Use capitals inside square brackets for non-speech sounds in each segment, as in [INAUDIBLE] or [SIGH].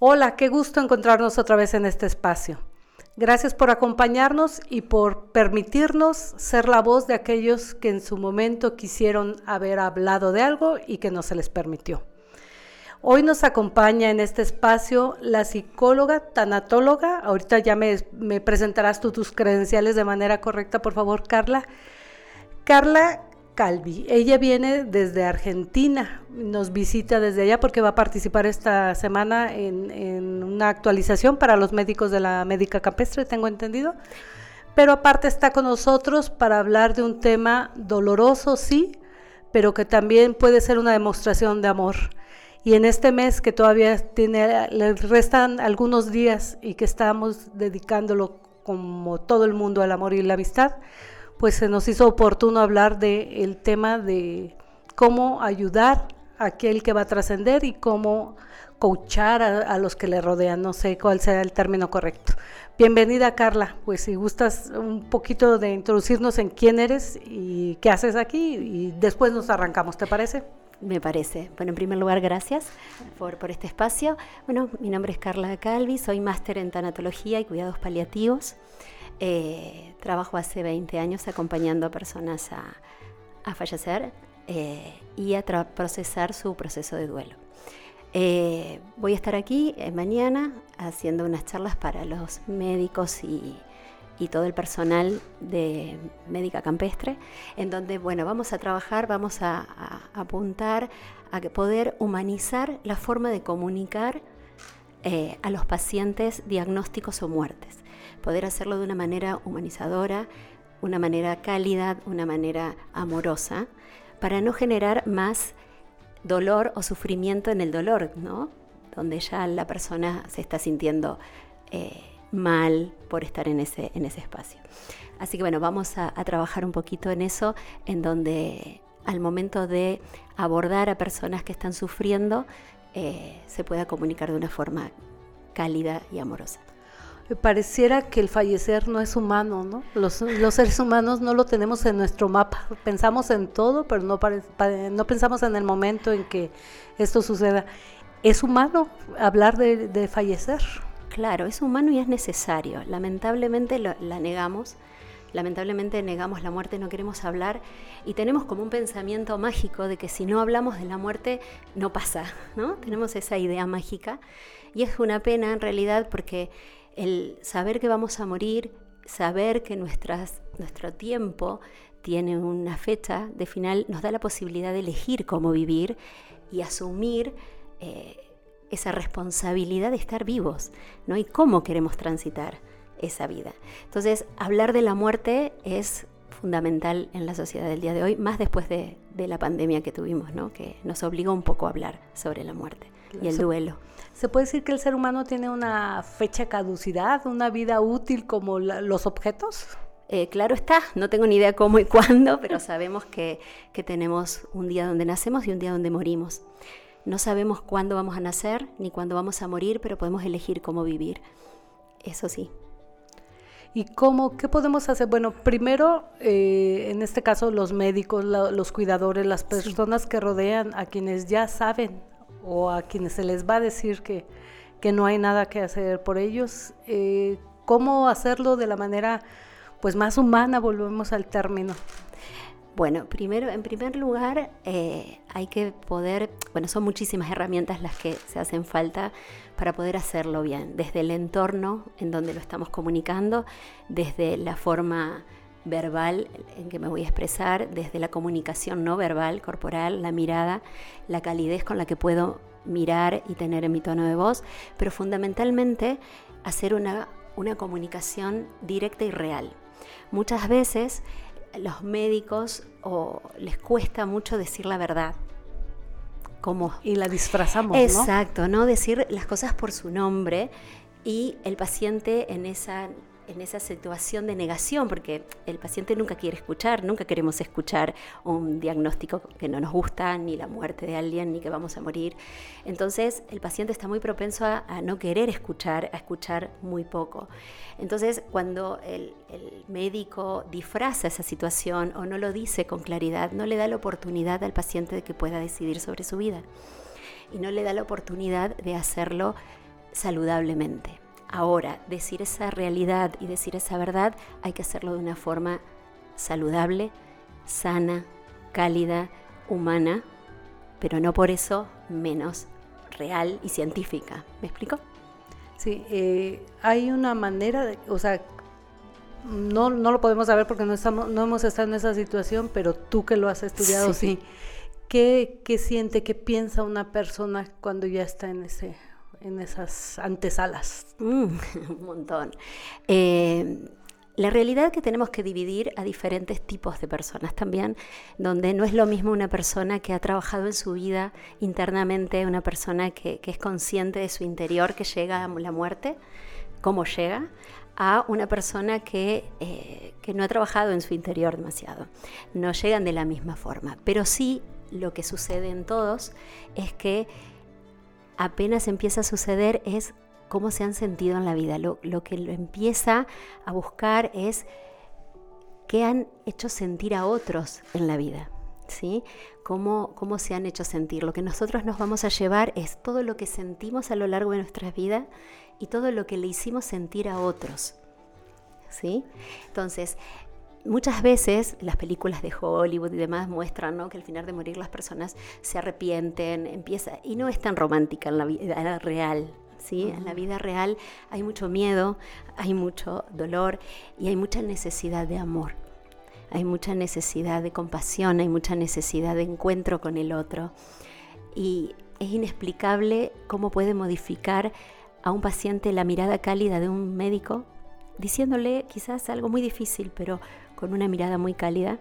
Hola, qué gusto encontrarnos otra vez en este espacio. Gracias por acompañarnos y por permitirnos ser la voz de aquellos que en su momento quisieron haber hablado de algo y que no se les permitió. Hoy nos acompaña en este espacio la psicóloga tanatóloga. Ahorita ya me, presentarás tú tus credenciales de manera correcta, por favor, Carla. Carla Calvi. Ella viene desde Argentina, nos visita desde allá porque va a participar esta semana en, una actualización para los médicos de la médica campestre, tengo entendido. Pero aparte está con nosotros para hablar de un tema doloroso, sí, pero que también puede ser una demostración de amor. Y en este mes que todavía tiene, le restan algunos días y que estamos dedicándolo como todo el mundo al amor y la amistad, pues se nos hizo oportuno hablar del tema de cómo ayudar a aquel que va a trascender y cómo coachar a, los que le rodean. No sé cuál sea el término correcto. Bienvenida Carla, pues si gustas un poquito de introducirnos en quién eres y qué haces aquí y después nos arrancamos, ¿te parece? Me parece. Bueno, en primer lugar, gracias por, por este espacio. Bueno, mi nombre es Carla Calvi, soy máster en tanatología y cuidados paliativos. Eh, trabajo hace 20 años acompañando a personas a, fallecer eh, y a procesar su proceso de duelo. Eh, voy a estar aquí mañana haciendo unas charlas para los médicos y, todo el personal de médica campestre, en donde bueno, vamos a trabajar, vamos a, apuntar a poder humanizar la forma de comunicar a los pacientes diagnósticos o muertes poder hacerlo de una manera humanizadora, una manera cálida, una manera amorosa, para no generar más dolor o sufrimiento en el dolor, ¿no? Donde ya la persona se está sintiendo eh, mal por estar en ese, en ese espacio. Así que bueno, vamos a, trabajar un poquito en eso, en donde al momento de abordar a personas que están sufriendo, eh, se pueda comunicar de una forma cálida y amorosa pareciera que el fallecer no es humano, ¿no? Los, seres humanos no lo tenemos en nuestro mapa. Pensamos en todo, pero no, no pensamos en el momento en que esto suceda. ¿Es humano hablar de, fallecer? Claro, es humano y es necesario. Lamentablemente la negamos. Lamentablemente negamos la muerte, no queremos hablar y tenemos como un pensamiento mágico de que si no hablamos de la muerte no pasa, ¿no? Tenemos esa idea mágica y es una pena en realidad porque el saber que vamos a morir, saber que nuestras, nuestro tiempo tiene una fecha de final, nos da la posibilidad de elegir cómo vivir y asumir eh, esa responsabilidad de estar vivos, ¿no? Y cómo queremos transitar esa vida. Entonces, hablar de la muerte es fundamental en la sociedad del día de hoy, más después de, la pandemia que tuvimos, ¿no? que nos obligó un poco a hablar sobre la muerte y el duelo. ¿Se puede decir que el ser humano tiene una fecha caducidad, una vida útil como los objetos? Eh, claro está, no tengo ni idea cómo y cuándo, pero sabemos que, que tenemos un día donde nacemos y un día donde morimos. No sabemos cuándo vamos a nacer ni cuándo vamos a morir, pero podemos elegir cómo vivir. Eso sí. ¿Y cómo, qué podemos hacer? Bueno, primero, eh, en este caso, los médicos, los cuidadores, las personas que rodean a quienes ya saben o a quienes se les va a decir que, que no hay nada que hacer por ellos, eh, cómo hacerlo de la manera pues más humana, volvemos al término. Bueno, primero, en primer lugar, eh, hay que poder, bueno, son muchísimas herramientas las que se hacen falta para poder hacerlo bien, desde el entorno en donde lo estamos comunicando, desde la forma verbal en que me voy a expresar, desde la comunicación no verbal, corporal, la mirada, la calidez con la que puedo mirar y tener en mi tono de voz, pero fundamentalmente hacer una, una comunicación directa y real. Muchas veces los médicos o les cuesta mucho decir la verdad. Como, y la disfrazamos. Exacto, ¿no? Decir las cosas por su nombre y el paciente en esa en esa situación de negación, porque el paciente nunca quiere escuchar, nunca queremos escuchar un diagnóstico que no nos gusta, ni la muerte de alguien, ni que vamos a morir. Entonces el paciente está muy propenso a, no querer escuchar, a escuchar muy poco. Entonces cuando el, médico disfraza esa situación o no lo dice con claridad, no le da la oportunidad al paciente de que pueda decidir sobre su vida. Y no le da la oportunidad de hacerlo saludablemente. Ahora, decir esa realidad y decir esa verdad hay que hacerlo de una forma saludable, sana, cálida, humana, pero no por eso menos real y científica. ¿Me explico? Sí, eh, hay una manera, de, o sea, no, no lo podemos saber porque no, estamos, no hemos estado en esa situación, pero tú que lo has estudiado, sí. ¿Qué, ¿Qué, siente, qué piensa una persona cuando ya está en, ese, en esas antesalas? Mm, [LAUGHS] un montón. Eh, la realidad es que tenemos que dividir a diferentes tipos de personas también, donde no es lo mismo una persona que ha trabajado en su vida internamente, una persona que, es consciente de su interior, que llega a la muerte, cómo llega, a una persona que, eh, que no ha trabajado en su interior demasiado. No llegan de la misma forma, pero sí lo que sucede en todos es que apenas empieza a suceder es cómo se han sentido en la vida. Lo, que lo empieza a buscar es qué han hecho sentir a otros en la vida. ¿Sí? Cómo, cómo se han hecho sentir. Lo que nosotros nos vamos a llevar es todo lo que sentimos a lo largo de nuestras vidas y todo lo que le hicimos sentir a otros. ¿Sí? Entonces, muchas veces las películas de Hollywood y demás muestran que al final de morir las personas se arrepienten, empieza, y no es tan romántica en la vida real, en la vida real hay mucho miedo, hay mucho dolor y hay mucha necesidad de amor. Hay mucha necesidad de compasión, hay mucha necesidad de encuentro con el otro. Y es inexplicable cómo puede modificar a un paciente la mirada cálida de un médico, diciéndole quizás algo muy difícil, pero con una mirada muy cálida,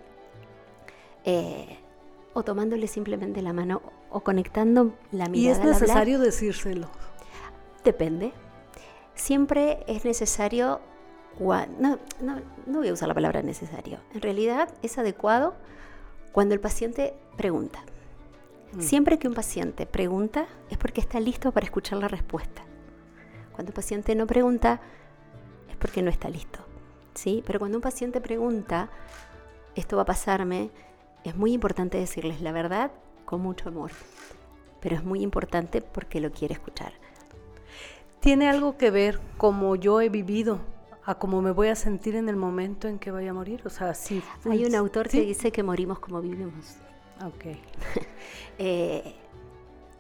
eh, o tomándole simplemente la mano, o conectando la mirada. Y es necesario decírselo. Depende. Siempre es necesario, no, no, no voy a usar la palabra necesario, en realidad es adecuado cuando el paciente pregunta. Mm. Siempre que un paciente pregunta es porque está listo para escuchar la respuesta. Cuando el paciente no pregunta porque no está listo. ¿sí? Pero cuando un paciente pregunta, esto va a pasarme, es muy importante decirles la verdad con mucho amor. Pero es muy importante porque lo quiere escuchar tiene algo que ver como yo he vivido a cómo me voy a sentir en el momento en que vaya a morir. O sea, sí. Hay un autor que dice que morimos como vivimos. Ok. [LAUGHS] Eh,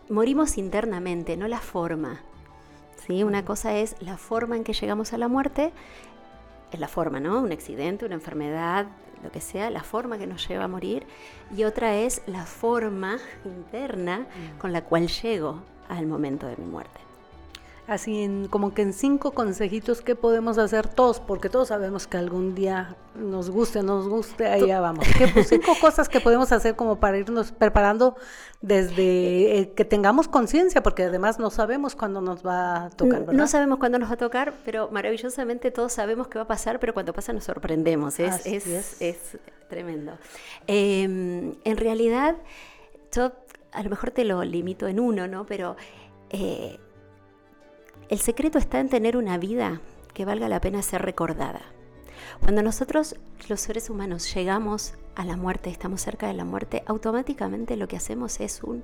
morimos internamente, no la forma. ¿Sí? Una cosa es la forma en que llegamos a la muerte, es la forma, ¿no? Un accidente, una enfermedad, lo que sea, la forma que nos lleva a morir. Y otra es la forma interna mm. con la cual llego al momento de mi muerte así en, como que en cinco consejitos que podemos hacer todos, porque todos sabemos que algún día nos guste, nos guste, ahí ya vamos. ¿Qué, pues, cinco [LAUGHS] cosas que podemos hacer como para irnos preparando desde eh, que tengamos conciencia, porque además no sabemos cuándo nos va a tocar, ¿verdad? No sabemos cuándo nos va a tocar, pero maravillosamente todos sabemos qué va a pasar, pero cuando pasa nos sorprendemos, es, es, es. tremendo. Em, en realidad, yo a lo mejor te lo limito en uno, ¿no? Pero... Eh, el secreto está en tener una vida que valga la pena ser recordada. Cuando nosotros, los seres humanos, llegamos a la muerte, estamos cerca de la muerte, automáticamente lo que hacemos es un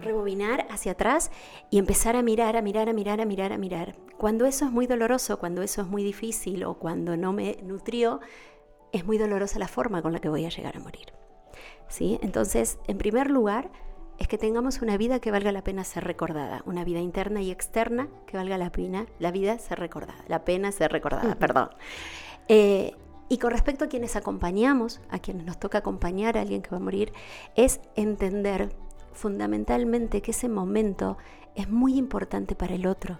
rebobinar hacia atrás y empezar a mirar, a mirar, a mirar, a mirar, a mirar. Cuando eso es muy doloroso, cuando eso es muy difícil o cuando no me nutrió, es muy dolorosa la forma con la que voy a llegar a morir. ¿Sí? Entonces, en primer lugar, es que tengamos una vida que valga la pena ser recordada, una vida interna y externa que valga la pena, la vida ser recordada, la pena ser recordada, perdón. Eh, y con respecto a quienes acompañamos, a quienes nos toca acompañar a alguien que va a morir, es entender fundamentalmente que ese momento es muy importante para el otro.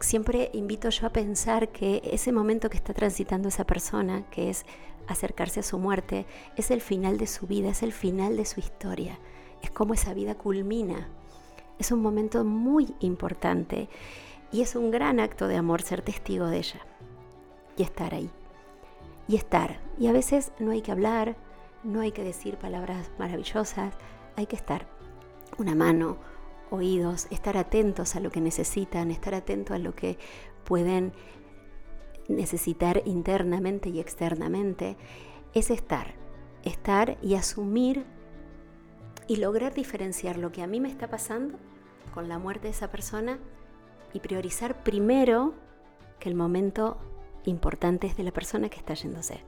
Siempre invito yo a pensar que ese momento que está transitando esa persona, que es acercarse a su muerte, es el final de su vida, es el final de su historia, es como esa vida culmina. Es un momento muy importante y es un gran acto de amor ser testigo de ella y estar ahí. Y estar. Y a veces no hay que hablar, no hay que decir palabras maravillosas, hay que estar. Una mano, oídos, estar atentos a lo que necesitan, estar atentos a lo que pueden necesitar internamente y externamente, es estar, estar y asumir y lograr diferenciar lo que a mí me está pasando con la muerte de esa persona y priorizar primero que el momento importante es de la persona que está yéndose.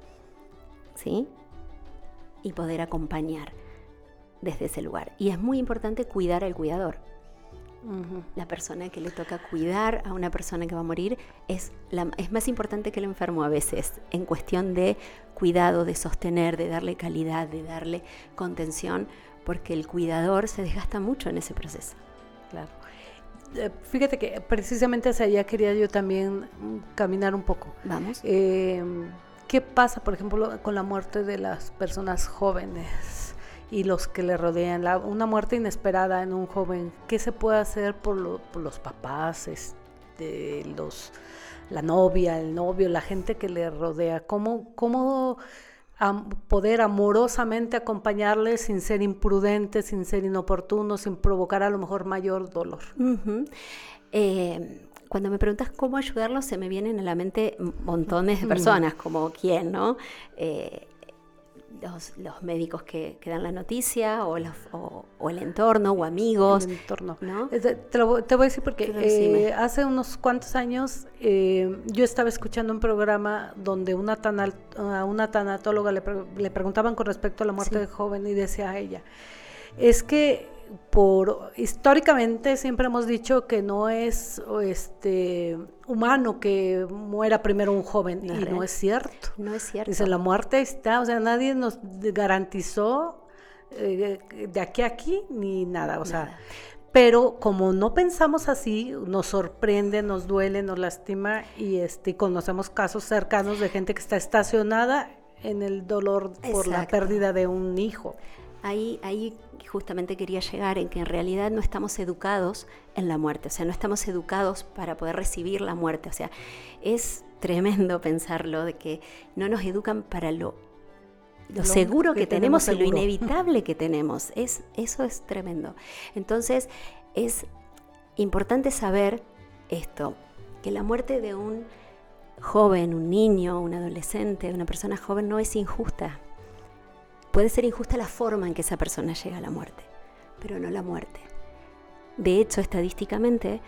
¿Sí? Y poder acompañar desde ese lugar. Y es muy importante cuidar al cuidador. La persona que le toca cuidar a una persona que va a morir es, la, es más importante que el enfermo a veces, en cuestión de cuidado, de sostener, de darle calidad, de darle contención, porque el cuidador se desgasta mucho en ese proceso. Claro. Eh, fíjate que precisamente hacia allá quería yo también caminar un poco. Vamos. Eh, ¿Qué pasa, por ejemplo, con la muerte de las personas jóvenes? Y los que le rodean. una muerte inesperada en un joven, ¿qué se puede hacer por, los papás, este, los, la novia, el novio, la gente que le rodea? ¿Cómo, cómo poder amorosamente acompañarles sin ser imprudente, sin ser inoportuno, sin provocar a lo mejor mayor dolor? Eh, cuando me preguntas cómo ayudarlos, se me vienen a la mente montones de personas, como quién, ¿no? Eh, los, médicos que, dan la noticia o, o, el entorno o amigos. El entorno. Te, voy a decir porque eh, hace unos cuantos años eh, yo estaba escuchando un programa donde una, tanal, una tanatóloga le, le, preguntaban con respecto a la muerte de joven y decía a ella, es que por históricamente siempre hemos dicho que no es este humano que muera primero un joven y no es cierto. No es cierto. Dice la muerte está, o sea, nadie nos garantizó eh, de aquí a aquí ni nada, o sea, pero como no pensamos así, nos sorprende, nos duele, nos lastima y este conocemos casos cercanos de gente que está estacionada en el dolor por la pérdida de un hijo. Ahí, ahí justamente quería llegar en que en realidad no estamos educados en la muerte, o sea, no estamos educados para poder recibir la muerte, o sea, es tremendo pensarlo de que no nos educan para lo, lo, seguro que, tenemos, y lo inevitable que tenemos, es, eso es tremendo. Entonces, es importante saber esto, que la muerte de un joven, un niño, un adolescente, una persona joven no es injusta, Puede ser injusta la forma en que esa persona llega a la muerte, pero no la muerte. De hecho, estadísticamente,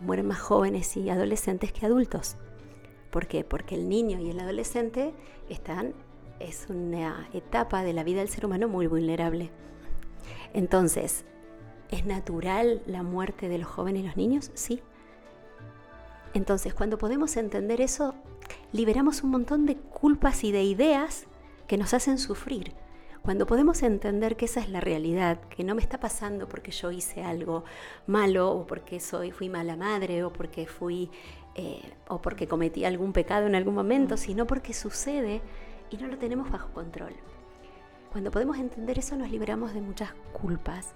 mueren más jóvenes y adolescentes que adultos. ¿Por qué? Porque el niño y el adolescente están, es una etapa de la vida del ser humano muy vulnerable. Entonces, ¿es natural la muerte de los jóvenes y los niños? Sí. Entonces, cuando podemos entender eso, liberamos un montón de culpas y de ideas que nos hacen sufrir. Cuando podemos entender que esa es la realidad, que no me está pasando porque yo hice algo malo o porque soy, fui mala madre o porque fui eh, o porque cometí algún pecado en algún momento, sino porque sucede y no lo tenemos bajo control. Cuando podemos entender eso nos liberamos de muchas culpas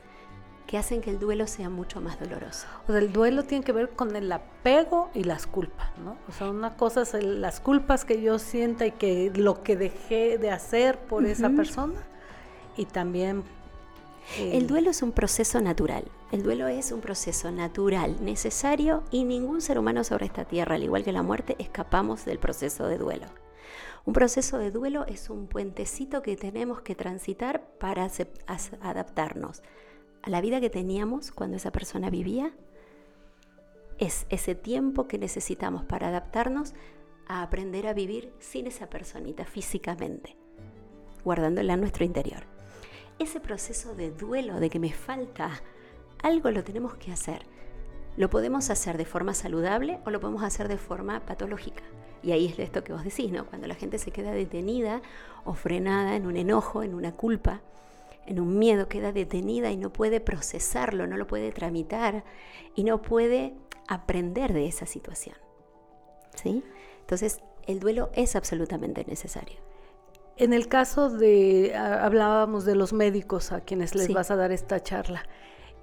que hacen que el duelo sea mucho más doloroso. O sea, el duelo tiene que ver con el apego y las culpas, ¿no? O sea, una cosa es las culpas que yo sienta y que lo que dejé de hacer por esa persona y también... el eh, duelo es un proceso natural. El duelo es un proceso natural, necesario y ningún ser humano sobre esta tierra, al igual que la muerte, escapamos del proceso de duelo. Un proceso de duelo es un puentecito que tenemos que transitar para adaptarnos a la vida que teníamos cuando esa persona vivía. Es ese tiempo que necesitamos para adaptarnos a aprender a vivir sin esa personita físicamente, guardándola en nuestro interior ese proceso de duelo, de que me falta algo, lo tenemos que hacer. Lo podemos hacer de forma saludable o lo podemos hacer de forma patológica. Y ahí es esto que vos decís, ¿no? Cuando la gente se queda detenida o frenada en un enojo, en una culpa, en un miedo, queda detenida y no puede procesarlo, no lo puede tramitar y no puede aprender de esa situación. ¿Sí? Entonces, el duelo es absolutamente necesario. En el caso de, hablábamos de los médicos a quienes les vas a dar esta charla,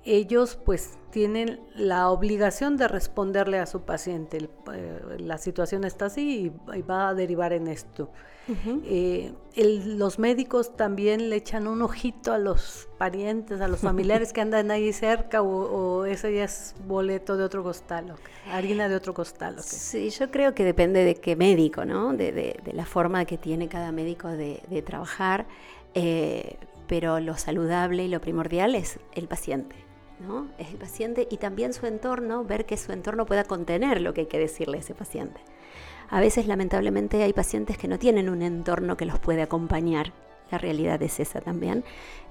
ellos pues tienen la obligación de responderle a su paciente. Eh, la situación está así y, va a derivar en esto. Eh, los médicos también le echan un ojito a los parientes, a los familiares que andan ahí cerca o, o, ese ya es boleto de otro costal, harina de otro costal. Sí, yo creo que depende de qué médico, ¿no? De, la forma que tiene cada médico de, trabajar, eh, pero lo saludable y lo primordial es el paciente ¿no? Es el paciente y también su entorno, ver que su entorno pueda contener lo que hay que decirle a ese paciente. A veces, lamentablemente, hay pacientes que no tienen un entorno que los puede acompañar. La realidad es esa también.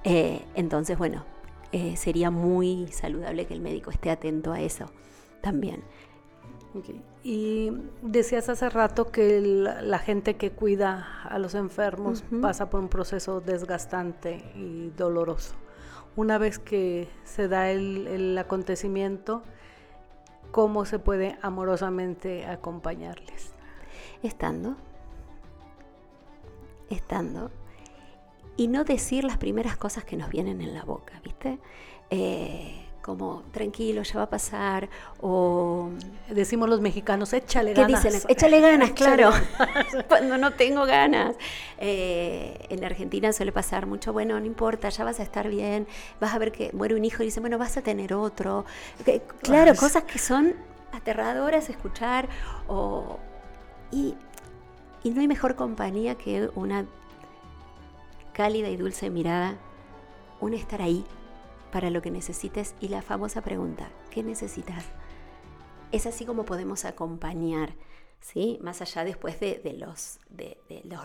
Eh, entonces, bueno, eh, sería muy saludable que el médico esté atento a eso también. Y decías hace rato que la, gente que cuida a los enfermos pasa por un proceso desgastante y doloroso. Una vez que se da el acontecimiento, ¿cómo se puede amorosamente acompañarles? Estando, estando y no decir las primeras cosas que nos vienen en la boca, ¿viste? Eh, como tranquilo, ya va a pasar, o decimos los mexicanos, échale ganas. ¿Qué dicen? Échale ganas, [LAUGHS] claro, [LAUGHS] cuando no tengo ganas. Eh, en Argentina suele pasar mucho, bueno, no importa, ya vas a estar bien, vas a ver que muere un hijo y dice, bueno, vas a tener otro. Claro, cosas que son aterradoras escuchar, o, y, y no hay mejor compañía que una cálida y dulce mirada, un estar ahí para lo que necesites y la famosa pregunta, ¿qué necesitas? Es así como podemos acompañar, ¿sí? Más allá después de, los,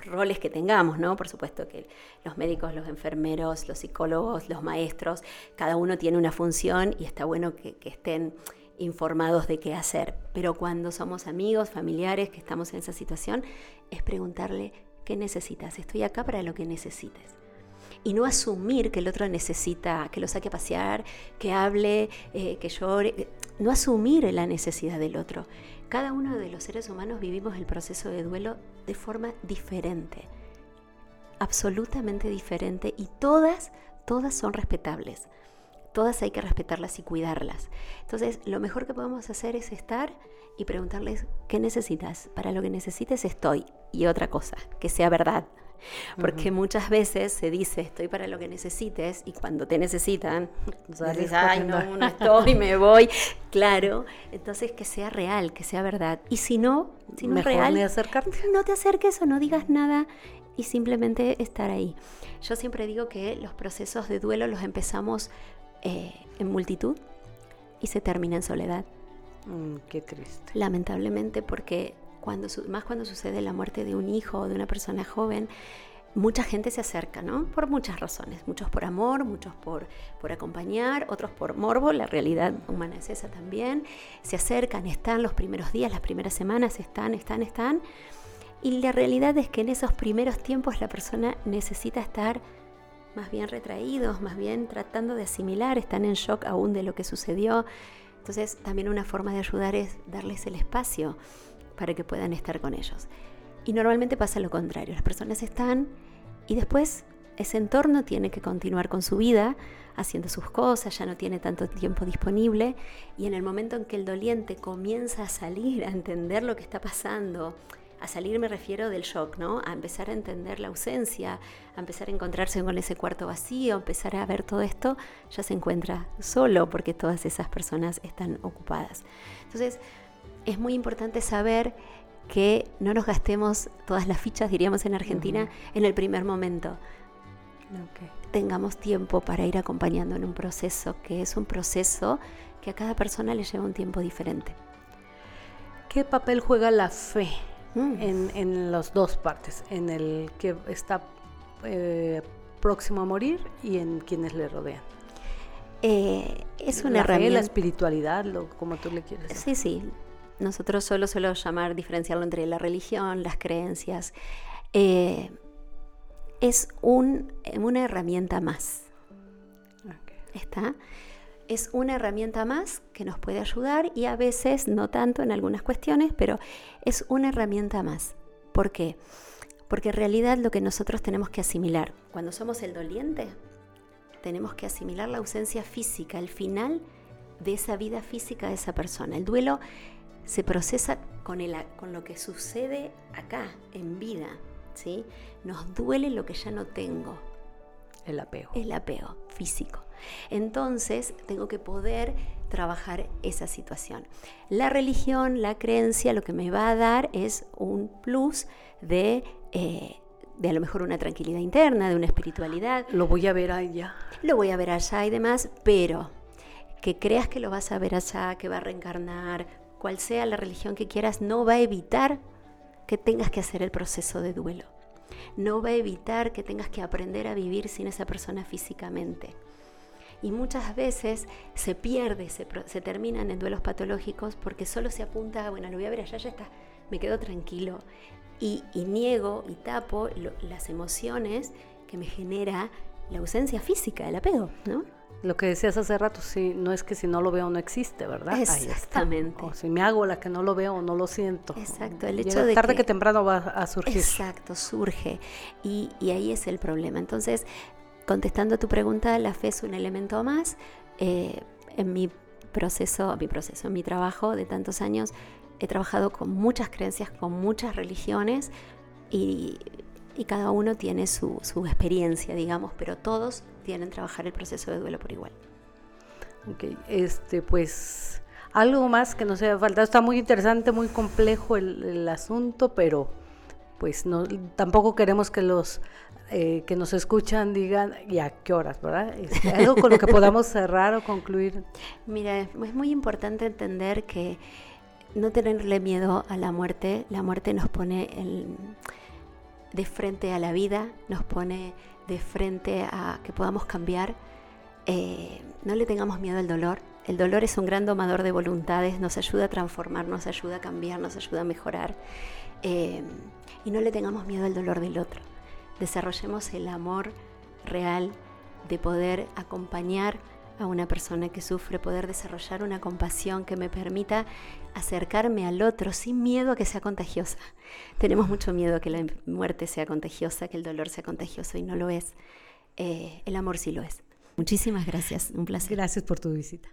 roles que tengamos, ¿no? Por supuesto que los médicos, los enfermeros, los psicólogos, los maestros, cada uno tiene una función y está bueno que, que estén informados de qué hacer. Pero cuando somos amigos, familiares, que estamos en esa situación, es preguntarle ¿Qué necesitas? Estoy acá para lo que necesites. Y no asumir que el otro necesita que lo saque a pasear, que hable, eh, que llore. No asumir la necesidad del otro. Cada uno de los seres humanos vivimos el proceso de duelo de forma diferente. Absolutamente diferente. Y todas, todas son respetables. Todas hay que respetarlas y cuidarlas. Entonces, lo mejor que podemos hacer es estar y preguntarles, ¿qué necesitas? Para lo que necesites estoy. Y otra cosa, que sea verdad. Porque muchas veces se dice, estoy para lo que necesites, y cuando te necesitan, dices, ay, no, no estoy, me [LAUGHS] voy. Claro, entonces que sea real, que sea verdad. Y si no, si no es real, no te acerques o no digas nada y simplemente estar ahí. Yo siempre digo que los procesos de duelo los empezamos eh, en multitud y se termina en soledad. Mm, qué triste. Lamentablemente, porque cuando, más cuando sucede la muerte de un hijo o de una persona joven, mucha gente se acerca, ¿no? Por muchas razones. Muchos por amor, muchos por, por acompañar, otros por morbo. La realidad humana es esa también. Se acercan, están los primeros días, las primeras semanas, están, están, están. Y la realidad es que en esos primeros tiempos la persona necesita estar más bien retraídos, más bien tratando de asimilar, están en shock aún de lo que sucedió. Entonces también una forma de ayudar es darles el espacio para que puedan estar con ellos. Y normalmente pasa lo contrario, las personas están y después ese entorno tiene que continuar con su vida, haciendo sus cosas, ya no tiene tanto tiempo disponible y en el momento en que el doliente comienza a salir, a entender lo que está pasando, a salir me refiero del shock, ¿no? A empezar a entender la ausencia, a empezar a encontrarse con ese cuarto vacío, a empezar a ver todo esto, ya se encuentra solo porque todas esas personas están ocupadas. Entonces, es muy importante saber que no nos gastemos todas las fichas, diríamos en Argentina, en el primer momento. Tengamos tiempo para ir acompañando en un proceso que es un proceso que a cada persona le lleva un tiempo diferente. ¿Qué papel juega la fe Mm. en, las dos partes, en el que está eh, próximo a morir y en quienes le rodean. Eh, es una la herramienta. la espiritualidad, lo, como tú le quieres. Sí, sí. Nosotros solo suelo llamar, diferenciarlo entre la religión, las creencias. Eh, es un, una herramienta más. ¿Está? es una herramienta más que nos puede ayudar y a veces no tanto en algunas cuestiones, pero es una herramienta más. ¿Por qué? Porque en realidad lo que nosotros tenemos que asimilar, cuando somos el doliente, tenemos que asimilar la ausencia física, el final de esa vida física de esa persona. El duelo se procesa con, el, con lo que sucede acá, en vida. ¿sí? Nos duele lo que ya no tengo. El apego. El apego físico. Entonces tengo que poder trabajar esa situación. La religión, la creencia, lo que me va a dar es un plus de... Eh, de a lo mejor una tranquilidad interna, de una espiritualidad. Lo voy a ver allá. Lo voy a ver allá y demás, pero que creas que lo vas a ver allá, que va a reencarnar, cual sea la religión que quieras, no va a evitar que tengas que hacer el proceso de duelo. No va a evitar que tengas que aprender a vivir sin esa persona físicamente. Y muchas veces se pierde, se, terminan en duelos patológicos porque solo se apunta, bueno, lo voy a ver allá, ya está, me quedo tranquilo. Y, niego y tapo las emociones que me genera la ausencia física del apego, ¿no? Lo que decías hace rato, sí, no es que si no lo veo no existe, ¿verdad? Exactamente. O si me hago la que no lo veo no lo siento. Exacto, el hecho de tarde que, temprano va a surgir. Exacto, surge. Y, ahí es el problema. Entonces, contestando a tu pregunta, la fe es un elemento más. Eh, en mi proceso, mi proceso, en mi trabajo de tantos años, he trabajado con muchas creencias, con muchas religiones y y cada uno tiene su, experiencia, digamos, pero todos tienen que trabajar el proceso de duelo por igual. Ok, este, pues algo más que nos haya faltado. Está muy interesante, muy complejo el, asunto, pero pues no, tampoco queremos que los eh, que nos escuchan digan y a qué horas, ¿verdad? Este, algo con lo que podamos [LAUGHS] cerrar o concluir. Mira, es muy importante entender que no tenerle miedo a la muerte. La muerte nos pone el de frente a la vida, nos pone de frente a que podamos cambiar. Eh, no le tengamos miedo al dolor. El dolor es un gran domador de voluntades, nos ayuda a transformar, nos ayuda a cambiar, nos ayuda a mejorar. Eh, y no le tengamos miedo al dolor del otro. Desarrollemos el amor real de poder acompañar a una persona que sufre, poder desarrollar una compasión que me permita acercarme al otro sin miedo a que sea contagiosa. Tenemos mucho miedo a que la muerte sea contagiosa, que el dolor sea contagioso y no lo es. Eh, el amor sí lo es. Muchísimas gracias, un placer. Gracias por tu visita.